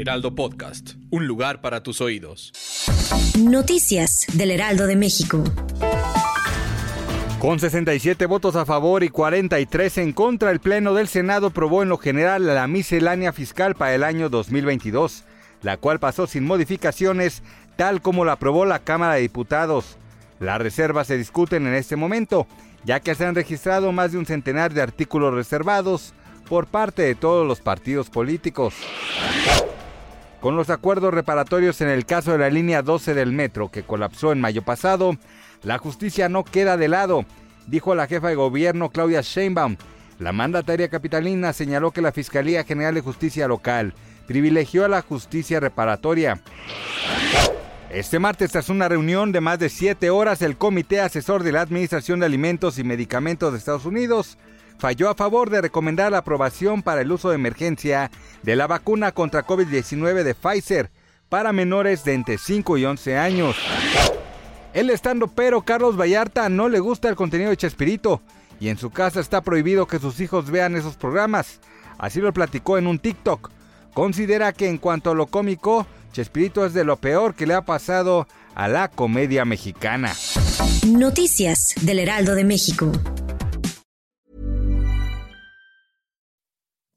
Heraldo Podcast. Un lugar para tus oídos. Noticias del Heraldo de México. Con 67 votos a favor y 43 en contra, el Pleno del Senado aprobó en lo general la miscelánea fiscal para el año 2022, la cual pasó sin modificaciones, tal como la aprobó la Cámara de Diputados. Las reservas se discuten en este momento, ya que se han registrado más de un centenar de artículos reservados por parte de todos los partidos políticos. Con los acuerdos reparatorios en el caso de la línea 12 del metro que colapsó en mayo pasado, la justicia no queda de lado, dijo la jefa de gobierno Claudia Sheinbaum. La mandataria capitalina señaló que la Fiscalía General de Justicia Local privilegió a la justicia reparatoria. Este martes, tras una reunión de más de siete horas, el Comité Asesor de la Administración de Alimentos y Medicamentos de Estados Unidos falló a favor de recomendar la aprobación para el uso de emergencia de la vacuna contra COVID-19 de Pfizer para menores de entre 5 y 11 años. El estando pero Carlos Vallarta no le gusta el contenido de Chespirito y en su casa está prohibido que sus hijos vean esos programas. Así lo platicó en un TikTok. Considera que en cuanto a lo cómico, Chespirito es de lo peor que le ha pasado a la comedia mexicana. Noticias del Heraldo de México.